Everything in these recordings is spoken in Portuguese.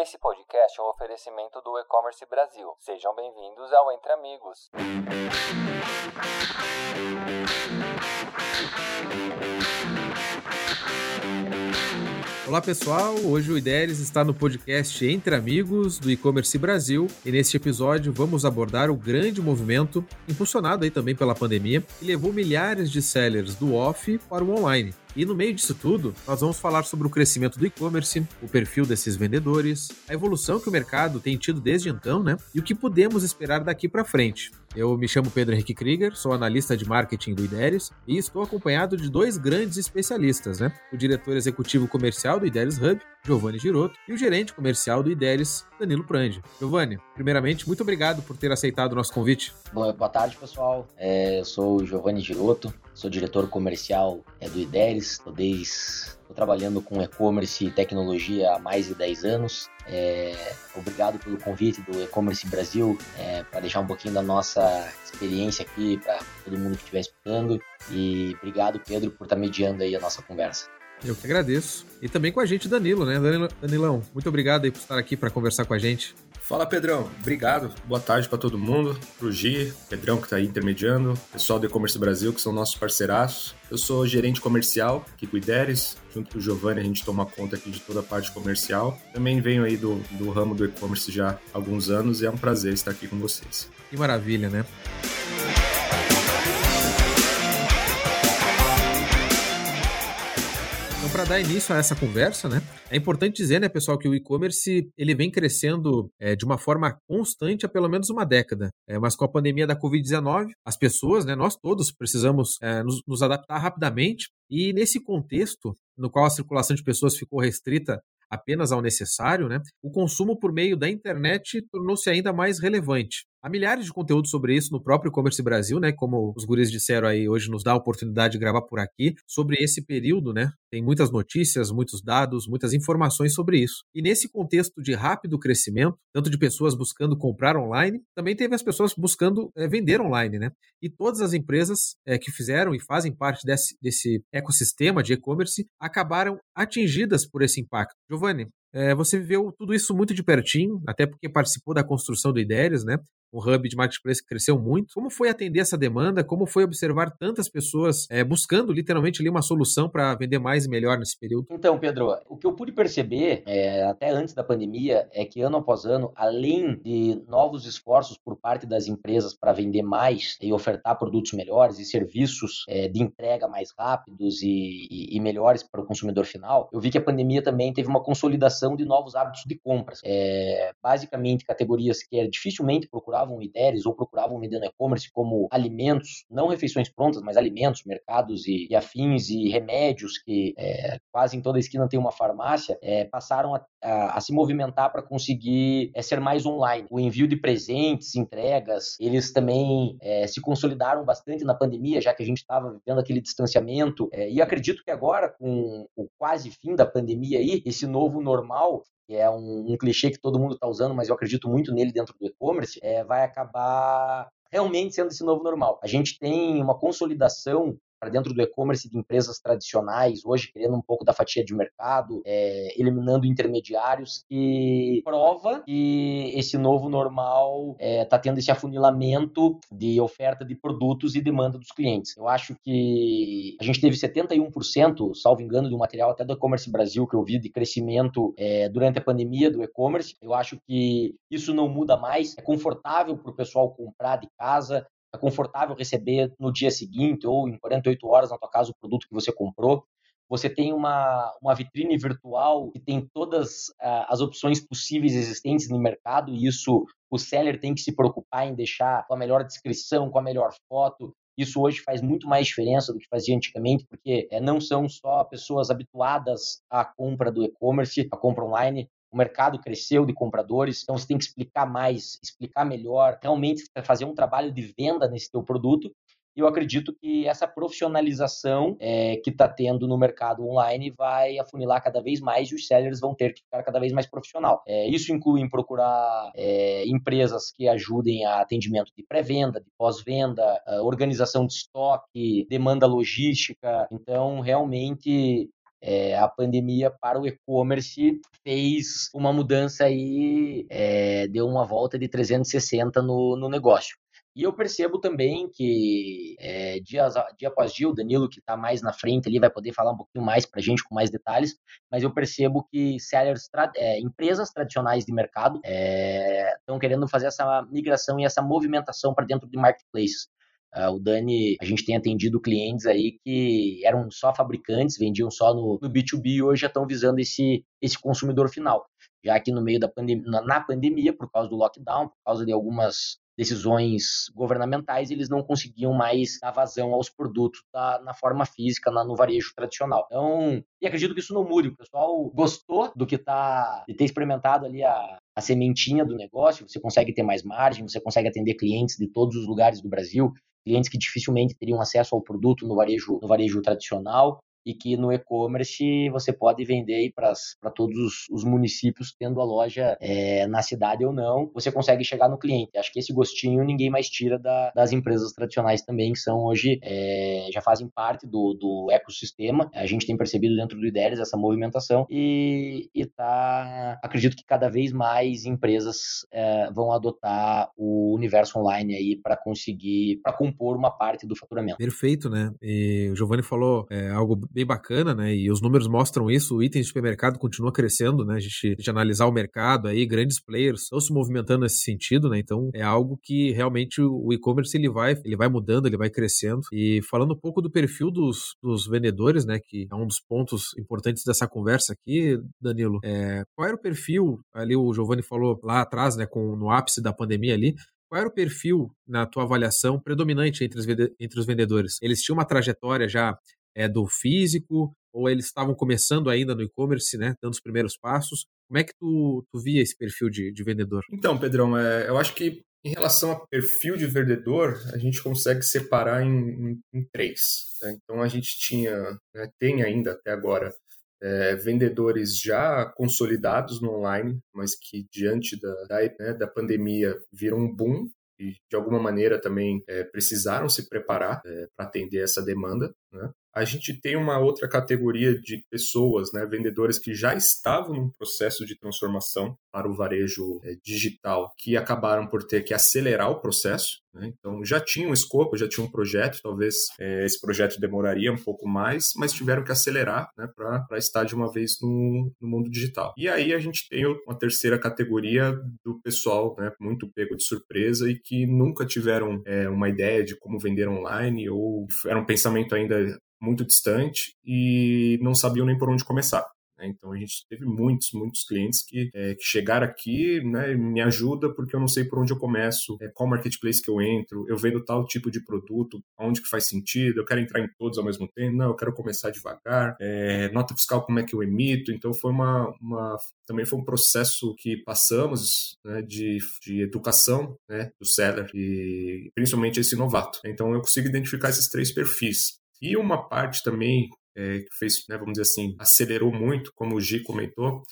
Esse podcast é um oferecimento do E-Commerce Brasil. Sejam bem-vindos ao Entre Amigos. Olá pessoal, hoje o Ideres está no podcast Entre Amigos do E-Commerce Brasil e neste episódio vamos abordar o grande movimento impulsionado aí também pela pandemia que levou milhares de sellers do off para o online. E no meio disso tudo, nós vamos falar sobre o crescimento do e-commerce, o perfil desses vendedores, a evolução que o mercado tem tido desde então, né? E o que podemos esperar daqui para frente. Eu me chamo Pedro Henrique Krieger, sou analista de marketing do IDERES e estou acompanhado de dois grandes especialistas, né? O diretor executivo comercial do IDERES Hub, Giovanni Girotto, e o gerente comercial do IDERES, Danilo Prandi. Giovanni, primeiramente, muito obrigado por ter aceitado o nosso convite. Bom, boa tarde, pessoal. É, eu sou o Giovanni Girotto, sou diretor comercial é, do IDERES, estou trabalhando com e-commerce e tecnologia há mais de 10 anos. É, obrigado pelo convite do E-Commerce Brasil é, para deixar um pouquinho da nossa experiência aqui para todo mundo que estiver escutando. E obrigado, Pedro, por estar mediando aí a nossa conversa. Eu que agradeço. E também com a gente, Danilo, né? Danilão, muito obrigado aí por estar aqui para conversar com a gente. Fala Pedrão, obrigado. Boa tarde para todo mundo, pro Gi, Pedrão que está aí intermediando, pessoal do E-Commerce Brasil que são nossos parceiraços. Eu sou gerente comercial aqui com o Ideres, junto com o Giovanni a gente toma conta aqui de toda a parte comercial. Também venho aí do, do ramo do e-commerce já há alguns anos e é um prazer estar aqui com vocês. Que maravilha, né? Para dar início a essa conversa, né, é importante dizer, né, pessoal, que o e-commerce ele vem crescendo é, de uma forma constante há pelo menos uma década. É, mas com a pandemia da Covid-19, as pessoas, né, nós todos precisamos é, nos, nos adaptar rapidamente. E nesse contexto, no qual a circulação de pessoas ficou restrita apenas ao necessário, né, o consumo por meio da internet tornou-se ainda mais relevante. Há milhares de conteúdos sobre isso no próprio e-commerce Brasil, né? Como os guris disseram aí, hoje nos dá a oportunidade de gravar por aqui sobre esse período, né? Tem muitas notícias, muitos dados, muitas informações sobre isso. E nesse contexto de rápido crescimento, tanto de pessoas buscando comprar online, também teve as pessoas buscando é, vender online, né? E todas as empresas é, que fizeram e fazem parte desse, desse ecossistema de e-commerce acabaram atingidas por esse impacto. Giovanni, é, você viveu tudo isso muito de pertinho, até porque participou da construção do Ideias, né? O hub de marketplace cresceu muito. Como foi atender essa demanda? Como foi observar tantas pessoas é, buscando literalmente ali uma solução para vender mais e melhor nesse período? Então, Pedro, o que eu pude perceber é, até antes da pandemia é que ano após ano, além de novos esforços por parte das empresas para vender mais e ofertar produtos melhores e serviços é, de entrega mais rápidos e, e, e, melhores para o consumidor final, eu vi que a pandemia também teve uma consolidação de novos hábitos de compras. Basicamente, categorias que é dificilmente procurar procuravam ideias ou procuravam vender no e-commerce como alimentos, não refeições prontas, mas alimentos, mercados e, e afins e remédios que é, quase em toda esquina tem uma farmácia, é, passaram a, a, a, se movimentar para conseguir é, ser mais online. O envio de presentes, entregas, eles também é, se consolidaram bastante na pandemia, já que a gente estava vivendo aquele distanciamento. É, e acredito que agora, com o quase fim da pandemia aí, esse novo normal que é um, um clichê que todo mundo está usando, mas eu acredito muito nele dentro do e-commerce, é, vai acabar realmente sendo esse novo normal. A gente tem uma consolidação para dentro do e-commerce de empresas tradicionais, hoje querendo um pouco da fatia de mercado, é, eliminando intermediários, que prova que esse novo normal está é, tá tendo esse afunilamento de oferta de produtos e demanda dos clientes. Eu acho que a gente teve 71%, salvo engano, do material até do e-commerce Brasil que eu vi de crescimento é, durante a pandemia do e-commerce. Eu acho que isso não muda mais. É confortável para o pessoal comprar de casa, é confortável receber no dia seguinte ou em 48 horas na tua casa o produto que você comprou. Você tem uma, uma vitrine virtual que tem todas uh, as opções possíveis existentes no mercado e isso o seller tem que se preocupar em deixar com a melhor descrição, com a melhor foto. Isso hoje faz muito mais diferença do que fazia antigamente, porque é, não são só pessoas habituadas à compra do e-commerce, à compra online, o mercado cresceu de compradores, então você tem que explicar mais, explicar melhor, realmente fazer um trabalho de venda nesse teu produto. E eu acredito que essa profissionalização é, que está tendo no mercado online vai afunilar cada vez mais e os sellers vão ter que ficar cada vez mais profissional. É, isso inclui em procurar é, empresas que ajudem a atendimento de pré-venda, de pós-venda, organização de estoque, demanda logística. Então, realmente é, a pandemia para o e-commerce fez uma mudança aí, é, deu uma volta de 360 no, no negócio. E eu percebo também que é, dia, dia após dia, o Danilo, que está mais na frente ali, vai poder falar um pouquinho mais para a gente com mais detalhes, mas eu percebo que sellers, é, empresas tradicionais de mercado estão é, querendo fazer essa migração e essa movimentação para dentro de marketplaces. Uh, o Dani, a gente tem atendido clientes aí que eram só fabricantes, vendiam só no, no B2B e hoje já estão visando esse, esse consumidor final. Já que no meio da pandemia, na pandemia, por causa do lockdown, por causa de algumas decisões governamentais, eles não conseguiam mais dar vazão aos produtos da, na forma física, na, no varejo tradicional. Então, e acredito que isso não mude. O pessoal gostou do que tá, de ter experimentado ali a, a sementinha do negócio, você consegue ter mais margem, você consegue atender clientes de todos os lugares do Brasil, clientes que dificilmente teriam acesso ao produto no varejo, no varejo tradicional e que no e-commerce você pode vender para todos os, os, municípios, tendo a loja é, na cidade ou não, você consegue chegar no cliente. Acho que esse gostinho ninguém mais tira da, das empresas tradicionais também, que são hoje, é, já fazem parte do, do ecossistema. A gente tem percebido dentro do IDERES essa movimentação e, e tá, acredito que cada vez mais empresas é, vão adotar o universo online aí para conseguir, para compor uma parte do faturamento. Perfeito, né? E o Giovanni falou é, algo bem bacana, né? E os números mostram isso. O item de supermercado continua crescendo, né? A gente, gente analisar o mercado aí, grandes players estão se movimentando nesse sentido, né? Então é algo que realmente o e-commerce ele vai, ele vai mudando, ele vai crescendo. E falando um pouco do perfil dos, dos vendedores, né? Que é um dos pontos importantes dessa conversa aqui, Danilo. É, qual era o perfil? Ali o Giovanni falou lá atrás, né? Com, no ápice da pandemia ali. Qual era o perfil, na tua avaliação, predominante entre os, entre os vendedores? Eles tinham uma trajetória já é, do físico, ou eles estavam começando ainda no e-commerce, né, dando os primeiros passos. Como é que tu, tu via esse perfil de, de vendedor? Então, Pedrão, é, eu acho que em relação a perfil de vendedor, a gente consegue separar em, em, em três. Né? Então, a gente tinha, né, tem ainda até agora, é, vendedores já consolidados no online, mas que diante da, da, né, da pandemia viram um boom e de alguma maneira também é, precisaram se preparar é, para atender essa demanda. Né? A gente tem uma outra categoria de pessoas, né, vendedores que já estavam num processo de transformação para o varejo é, digital, que acabaram por ter que acelerar o processo. Né? Então, já tinha um escopo, já tinha um projeto, talvez é, esse projeto demoraria um pouco mais, mas tiveram que acelerar né, para estar de uma vez no, no, mundo digital. E aí a gente tem uma terceira categoria do pessoal né, muito pego de surpresa e que nunca tiveram é, uma ideia de como vender online ou era um pensamento ainda muito distante e não sabiam nem por onde começar. Né? Então a gente teve muitos, muitos clientes que, é, que chegaram aqui, né, me ajuda porque eu não sei por onde eu começo, é, qual marketplace que eu entro, eu vendo tal tipo de produto, onde que faz sentido, eu quero entrar em todos ao mesmo tempo, não, eu quero começar devagar, é, nota fiscal como é que eu emito, então foi uma, uma também foi um processo que passamos né, de, de educação né, do seller e principalmente esse novato. Então eu consigo identificar esses três perfis. E uma parte também é, que fez, né, vamos dizer assim, acelerou muito, como o Gi comentou,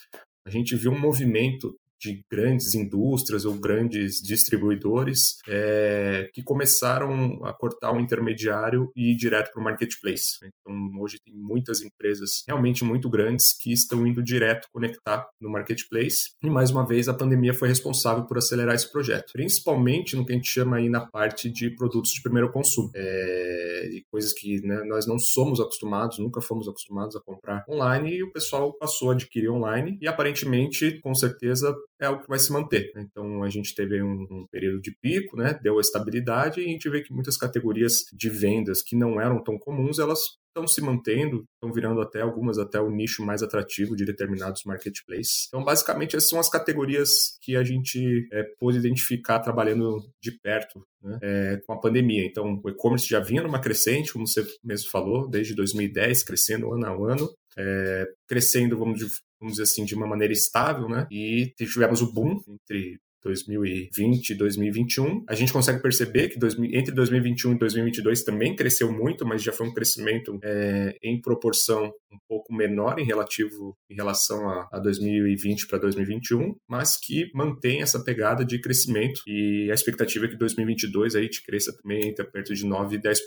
a gente viu um movimento de grandes indústrias ou grandes distribuidores é, que começaram a cortar o intermediário e ir direto para o marketplace. Então, hoje tem muitas empresas realmente muito grandes que estão indo direto conectar no marketplace. E, mais uma vez, a pandemia foi responsável por acelerar esse projeto, principalmente no que a gente chama aí na parte de produtos de primeiro consumo. É, e coisas que né, nós não somos acostumados, nunca fomos acostumados a comprar online e o pessoal passou a adquirir online e, aparentemente, com certeza, é algo que vai se manter. Né? Então a gente teve um, um, período de pico, né? deu a estabilidade e a gente vê que muitas categorias de vendas que não eram tão comuns, elas estão se mantendo, estão virando até algumas até o nicho mais atrativo de determinados marketplaces. Então, basicamente, essas são as categorias que a gente é, pôde identificar trabalhando de perto né, é, com a pandemia. Então, o e-commerce já vinha numa crescente, como você mesmo falou, desde 2010, crescendo ano a ano, é, crescendo, vamos, vamos dizer assim, de uma maneira estável, né? E tivemos o boom entre 2020 e 2021. A gente consegue perceber que entre 2021 e 2022 também cresceu muito, mas já foi um crescimento é, em proporção um pouco menor em relativo em relação a, a 2020 para 2021, mas que mantém essa pegada de crescimento e a expectativa é que 2022 aí te cresça também entre perto de 9 e 10%.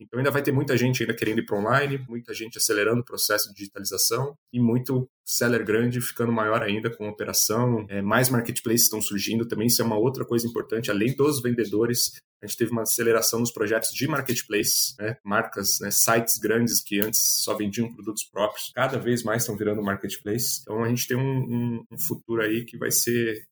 Então ainda vai ter muita gente ainda querendo ir para online, muita gente acelerando o processo de digitalização e muito seller grande ficando maior ainda com operação, é, mais marketplaces estão surgindo também, isso é uma outra coisa importante, além dos vendedores, a gente teve uma aceleração nos projetos de marketplace, né? marcas, né? sites grandes que antes só vendiam produtos próprios, cada vez mais estão virando marketplace. Então a gente tem um, um, um futuro aí que vai ser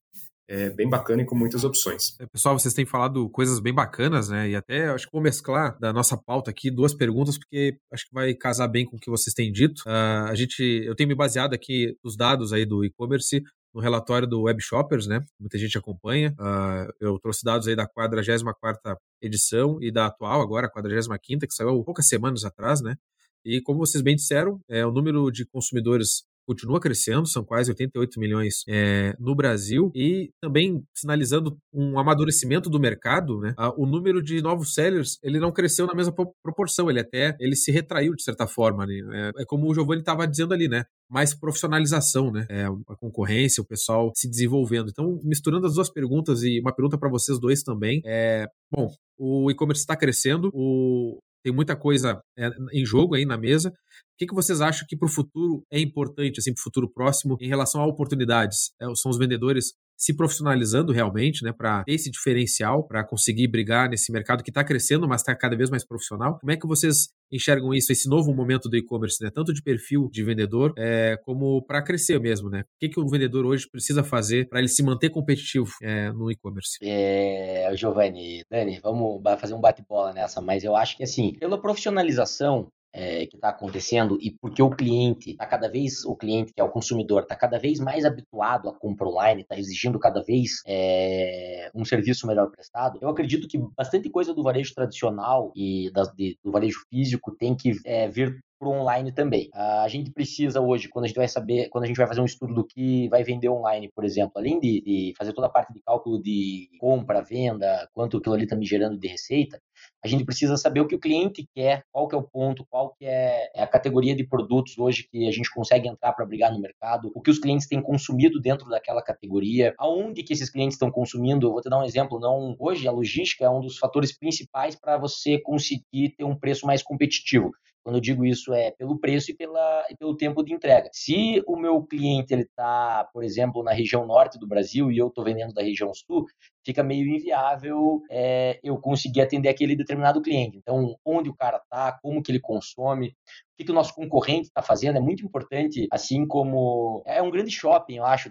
é, bem bacana e com muitas opções. É, pessoal, vocês têm falado coisas bem bacanas, né? E até acho que vou mesclar da nossa pauta aqui duas perguntas, porque acho que vai casar bem com o que vocês têm dito. Uh, a gente, eu tenho me baseado aqui nos dados aí do e-commerce no relatório do Web Shoppers, né? Muita gente acompanha. Uh, eu trouxe dados aí da 44 edição e da atual, agora, a 45 que saiu poucas semanas atrás, né? E como vocês bem disseram, é, o número de consumidores continua crescendo, são quase 88 milhões é, no Brasil, e também sinalizando um amadurecimento do mercado, né? o número de novos sellers ele não cresceu na mesma proporção, ele até ele se retraiu de certa forma. Né? É, é como o Giovanni estava dizendo ali, né? mais profissionalização, né? É, a concorrência, o pessoal se desenvolvendo. Então, misturando as duas perguntas e uma pergunta para vocês dois também. É, bom, o e-commerce está crescendo, o, tem muita coisa é, em jogo aí na mesa. O que, que vocês acham que para o futuro é importante, assim, para o futuro próximo, em relação a oportunidades? É, são os vendedores se profissionalizando realmente, né, para ter esse diferencial, para conseguir brigar nesse mercado que está crescendo, mas está cada vez mais profissional. Como é que vocês enxergam isso, esse novo momento do e-commerce, né, tanto de perfil de vendedor, é, como para crescer mesmo, né? O que, que o vendedor hoje precisa fazer para ele se manter competitivo é, no e-commerce? É, Giovanni, Dani, vamos fazer um bate-bola nessa, mas eu acho que assim, pela profissionalização é, que está acontecendo e porque o cliente está cada vez, o cliente que é o consumidor, está cada vez mais habituado a compra online, está exigindo cada vez é, um serviço melhor prestado, eu acredito que bastante coisa do varejo tradicional e de, do varejo físico tem que é, vir para online também. A gente precisa hoje, quando a gente vai saber, quando a gente vai fazer um estudo do que vai vender online, por exemplo, além de, de fazer toda a parte de cálculo de compra, venda, quanto aquilo ali está me gerando de receita, a gente precisa saber o que o cliente quer, qual que é o ponto, qual que é, é a categoria de produtos hoje que a gente consegue entrar para brigar no mercado, o que os clientes têm consumido dentro daquela categoria, aonde que esses clientes estão consumindo. Eu vou te dar um exemplo, não hoje a logística é um dos fatores principais para você conseguir ter um preço mais competitivo. Quando eu digo isso é pelo preço e, pela, e pelo tempo de entrega. Se o meu cliente ele está, por exemplo, na região norte do Brasil e eu estou vendendo da região sul, fica meio inviável é, eu conseguir atender aquele determinado cliente. Então, onde o cara está, como que ele consome, o que, que o nosso concorrente está fazendo é muito importante, assim como é um grande shopping, eu acho,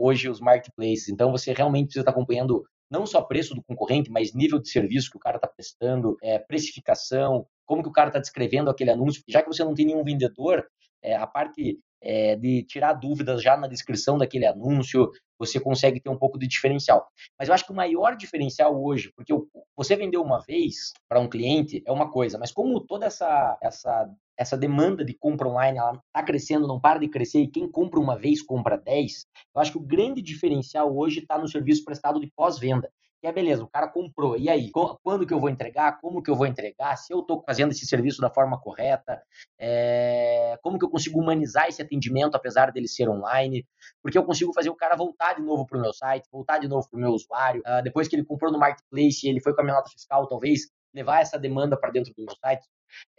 hoje os marketplaces. Então, você realmente precisa estar tá acompanhando não só preço do concorrente, mas nível de serviço que o cara está prestando, é, precificação, como que o cara está descrevendo aquele anúncio, já que você não tem nenhum vendedor, é, a parte é, de tirar dúvidas já na descrição daquele anúncio, você consegue ter um pouco de diferencial. Mas eu acho que o maior diferencial hoje, porque você vendeu uma vez para um cliente é uma coisa, mas como toda essa, essa, essa demanda de compra online está crescendo, não para de crescer, e quem compra uma vez compra 10, eu acho que o grande diferencial hoje está no serviço prestado de pós-venda. E é beleza, o cara comprou. E aí, quando que eu vou entregar? Como que eu vou entregar? Se eu estou fazendo esse serviço da forma correta? É... Como que eu consigo humanizar esse atendimento, apesar dele ser online? Porque eu consigo fazer o cara voltar de novo para o meu site, voltar de novo para o meu usuário. Uh, depois que ele comprou no Marketplace, ele foi com a minha nota fiscal, talvez levar essa demanda para dentro do meu site.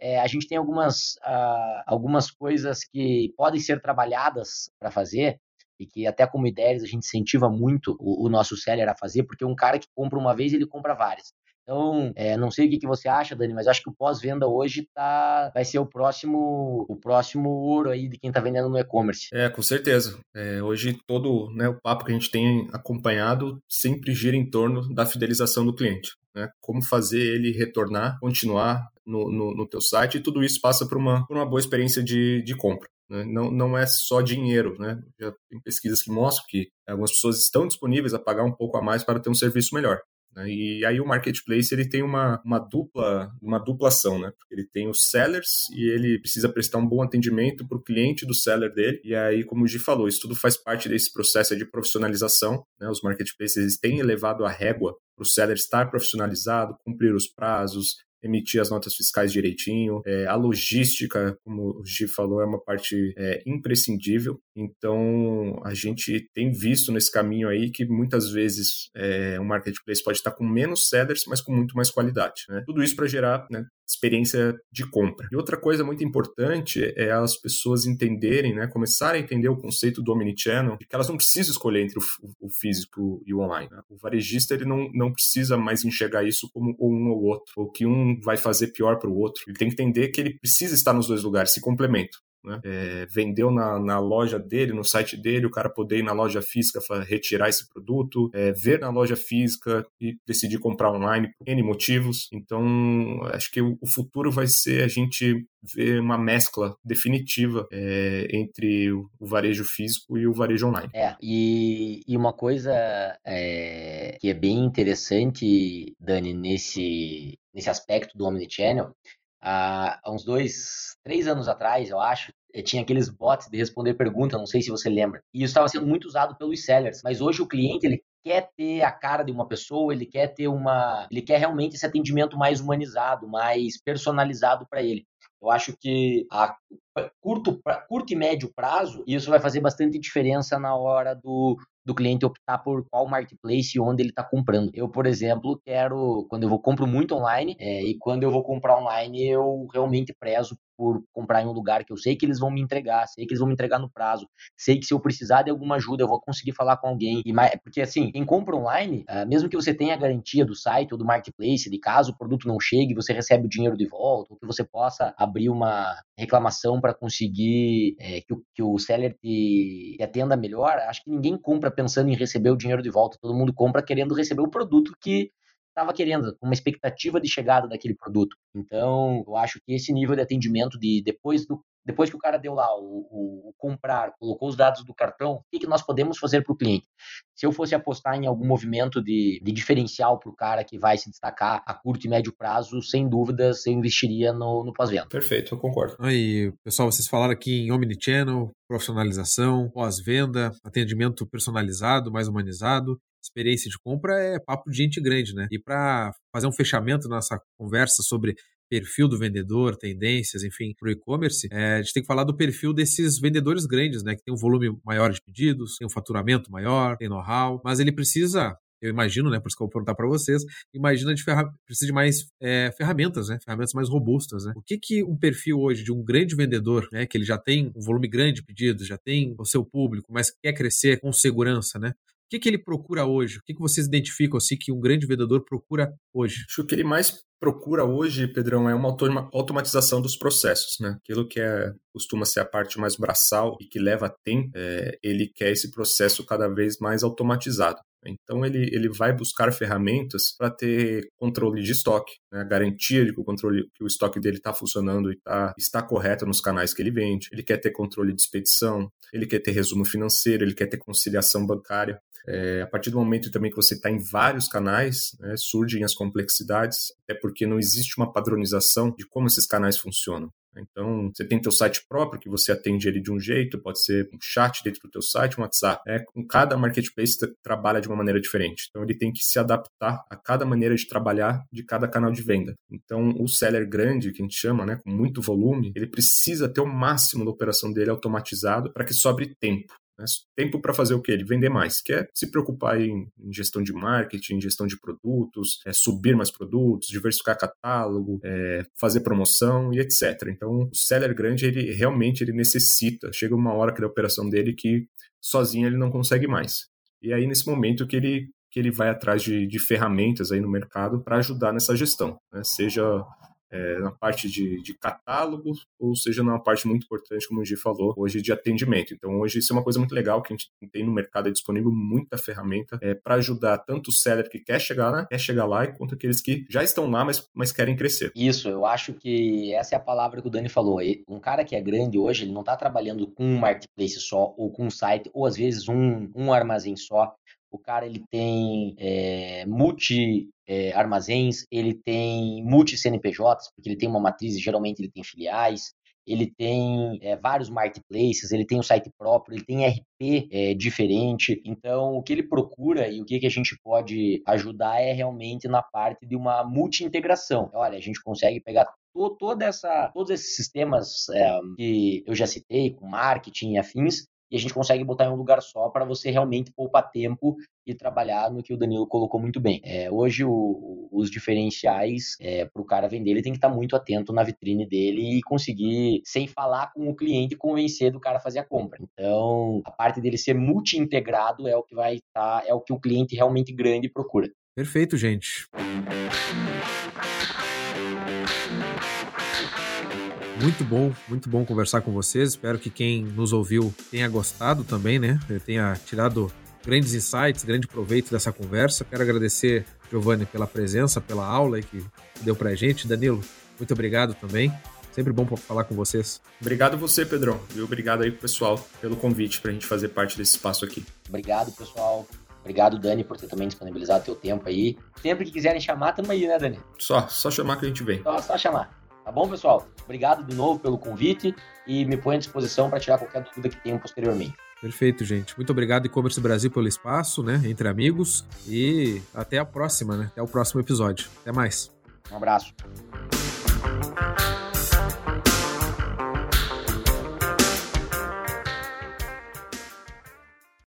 É, a gente tem algumas, uh, algumas coisas que podem ser trabalhadas para fazer, e que até como ideias a gente incentiva muito o, o, nosso seller a fazer, porque um cara que compra uma vez, ele compra várias. Então, é, não sei o que, que você acha, Dani, mas acho que o pós-venda hoje tá, vai ser o próximo o próximo ouro aí de quem está vendendo no e-commerce. É, com certeza. É, hoje todo né, o papo que a gente tem acompanhado sempre gira em torno da fidelização do cliente. Né? Como fazer ele retornar, continuar no, no, no teu site e tudo isso passa por uma, por uma boa experiência de, de compra. Né? Não, não é só dinheiro, né? Já tem pesquisas que mostram que algumas pessoas estão disponíveis a pagar um pouco a mais para ter um serviço melhor. Né? E aí o marketplace ele tem uma, uma dupla uma dupla ação, né? Porque ele tem os sellers e ele precisa prestar um bom atendimento para o cliente do seller dele. E aí, como o Gi falou, isso tudo faz parte desse processo de profissionalização. Né? Os marketplaces têm elevado a régua para o seller estar profissionalizado, cumprir os prazos, emitir as notas fiscais direitinho. É, a logística, como o Gi falou, é uma parte é, imprescindível. Então, a gente tem visto nesse caminho aí que muitas vezes é, um marketplace pode estar com menos sellers, mas com muito mais qualidade. Né? Tudo isso para gerar né, experiência de compra. E outra coisa muito importante é as pessoas entenderem, né, começarem a entender o conceito do omnichannel, que elas não precisam escolher entre o, o físico e o online. Né? O varejista ele não, não precisa mais enxergar isso como um ou outro, ou que um vai fazer pior para o outro. Ele tem que entender que ele precisa estar nos dois lugares, se complementam. Né? É, vendeu na, na, loja dele, no site dele, o cara poder ir na loja física retirar esse produto, é, ver na loja física e decidir comprar online por N motivos. Então, acho que o, o futuro vai ser a gente ver uma mescla definitiva é, entre o, o, varejo físico e o varejo online. É, e, e uma coisa é, que é bem interessante, Dani, nesse, nesse aspecto do Omnichannel, há uns dois, três anos atrás, eu acho, eh, tinha aqueles bots de responder pergunta, não sei se você lembra. E isso estava sendo muito usado pelos sellers. Mas hoje o cliente ele quer ter a cara de uma pessoa, ele quer ter uma, ele quer realmente esse atendimento mais humanizado, mais personalizado para ele. Eu acho que a curto, curto e médio prazo, isso vai fazer bastante diferença na hora do, do cliente optar por qual marketplace e onde ele está comprando. Eu, por exemplo, quero, quando eu vou compro muito online, é, e quando eu vou comprar online, eu realmente prezo por comprar em um lugar que eu sei que eles vão me entregar, sei que eles vão me entregar no prazo, sei que se eu precisar de alguma ajuda, eu vou conseguir falar com alguém. E mais, porque assim, quem compra online, uh, mesmo que você tenha a garantia do site ou do marketplace, de caso o produto não chegue, você recebe o dinheiro de volta, ou que você possa abrir uma reclamação para conseguir é, que, o, que o seller te, te atenda melhor, acho que ninguém compra pensando em receber o dinheiro de volta, todo mundo compra querendo receber o produto que estava querendo, uma expectativa de chegada daquele produto. Então, eu acho que esse nível de atendimento de depois do depois que o cara deu lá o, o, o comprar, colocou os dados do cartão, o que, que nós podemos fazer para o cliente? Se eu fosse apostar em algum movimento de, de diferencial para o cara que vai se destacar a curto e médio prazo, sem dúvidas, eu investiria no, no pós-venda. Perfeito, eu concordo. Aí, pessoal, vocês falaram aqui em Omnichannel, profissionalização, pós-venda, atendimento personalizado, mais humanizado experiência de compra é papo de gente grande, né? E para fazer um fechamento nessa conversa sobre perfil do vendedor, tendências, enfim, para o e-commerce, é, a gente tem que falar do perfil desses vendedores grandes, né? Que tem um volume maior de pedidos, tem um faturamento maior, tem know-how, mas ele precisa eu imagino, né? Por isso que eu vou perguntar para vocês. Imagina de ferra... precisa de mais é, ferramentas, né? Ferramentas mais robustas, né? O que que um perfil hoje de um grande vendedor, né? Que ele já tem um volume grande de pedidos, já tem o seu público, mas quer crescer com segurança, né? Que, que ele procura hoje? O que, que vocês identificam assim que um grande vendedor procura hoje? Acho que ele mais procura hoje, Pedrão, é uma automatização dos processos, né? Aquilo que é, costuma ser a parte mais braçal e que leva tempo, é, ele quer esse processo cada vez mais automatizado. Então ele, ele vai buscar ferramentas para ter controle de estoque, né? garantia de que o controle que o estoque dele está funcionando e tá, está correto nos canais que ele vende. Ele quer ter controle de expedição, ele quer ter resumo financeiro, ele quer ter conciliação bancária. É, a partir do momento também que você está em vários canais, né, surgem as complexidades, até porque não existe uma padronização de como esses canais funcionam. Então, você tem teu site próprio que você atende ele de um jeito, pode ser um chat dentro do teu site, um WhatsApp. É, com cada marketplace trabalha de uma maneira diferente. Então, ele tem que se adaptar a cada maneira de trabalhar de cada canal de venda. Então, o seller grande, que a gente chama, né, com muito volume, ele precisa ter o máximo da operação dele automatizado para que sobre tempo. Né? Tempo para fazer o quê? Ele vender mais. Quer se preocupar em, em gestão de marketing, em gestão de produtos, é, subir mais produtos, diversificar catálogo, é, fazer promoção e etc. Então, o seller grande, ele realmente ele necessita. Chega uma hora que a operação dele que sozinho ele não consegue mais. E aí, nesse momento que ele que ele vai atrás de, de ferramentas aí no mercado para ajudar nessa gestão, né? seja é, na parte de, de catálogo, ou seja, numa parte muito importante, como o Gi falou, hoje de atendimento. Então, hoje isso é uma coisa muito legal que a gente tem no mercado é disponível muita ferramenta é, para ajudar tanto o seller que quer chegar lá, quer chegar lá, quanto aqueles que já estão lá, mas, mas querem crescer. Isso, eu acho que essa é a palavra que o Dani falou. Um cara que é grande hoje, ele não está trabalhando com um marketplace só, ou com um site, ou às vezes um, um armazém só o cara ele tem é, multi é, armazéns, ele tem multi CNPJs, porque ele tem uma matriz e geralmente ele tem filiais, ele tem é, vários marketplaces, ele tem um site próprio, ele tem RP é, diferente. Então, o que ele procura e o que, que a gente pode ajudar é realmente na parte de uma multi-integração. Olha, a gente consegue pegar toda essa, todos esses sistemas é, que eu já citei, com marketing e afins, e a gente consegue botar em um lugar só para você realmente poupar tempo e trabalhar no que o Danilo colocou muito bem. É, hoje, o, os diferenciais é, para o cara vender, ele tem que estar tá muito atento na vitrine dele e conseguir, sem falar com o cliente, convencer do cara a fazer a compra. Então, a parte dele ser multi-integrado é o que vai estar, tá, é o que o cliente realmente grande procura. Perfeito, gente. Muito bom, muito bom conversar com vocês. Espero que quem nos ouviu tenha gostado também, né? Tenha tirado grandes insights, grande proveito dessa conversa. Quero agradecer, Giovanni, pela presença, pela aula que deu pra gente. Danilo, muito obrigado também. Sempre bom falar com vocês. Obrigado você, Pedrão. E obrigado aí pro pessoal pelo convite para a gente fazer parte desse espaço aqui. Obrigado, pessoal. Obrigado, Dani, por ter também disponibilizado teu tempo aí. Sempre que quiserem chamar, tamo aí, né, Dani? Só, só chamar que a gente vem. Só, só chamar. Tá bom, pessoal? Obrigado de novo pelo convite e me põe à disposição para tirar qualquer dúvida que tenham posteriormente. Perfeito, gente. Muito obrigado, E-Commerce Brasil, pelo espaço, né? Entre amigos. E até a próxima, né? Até o próximo episódio. Até mais. Um abraço.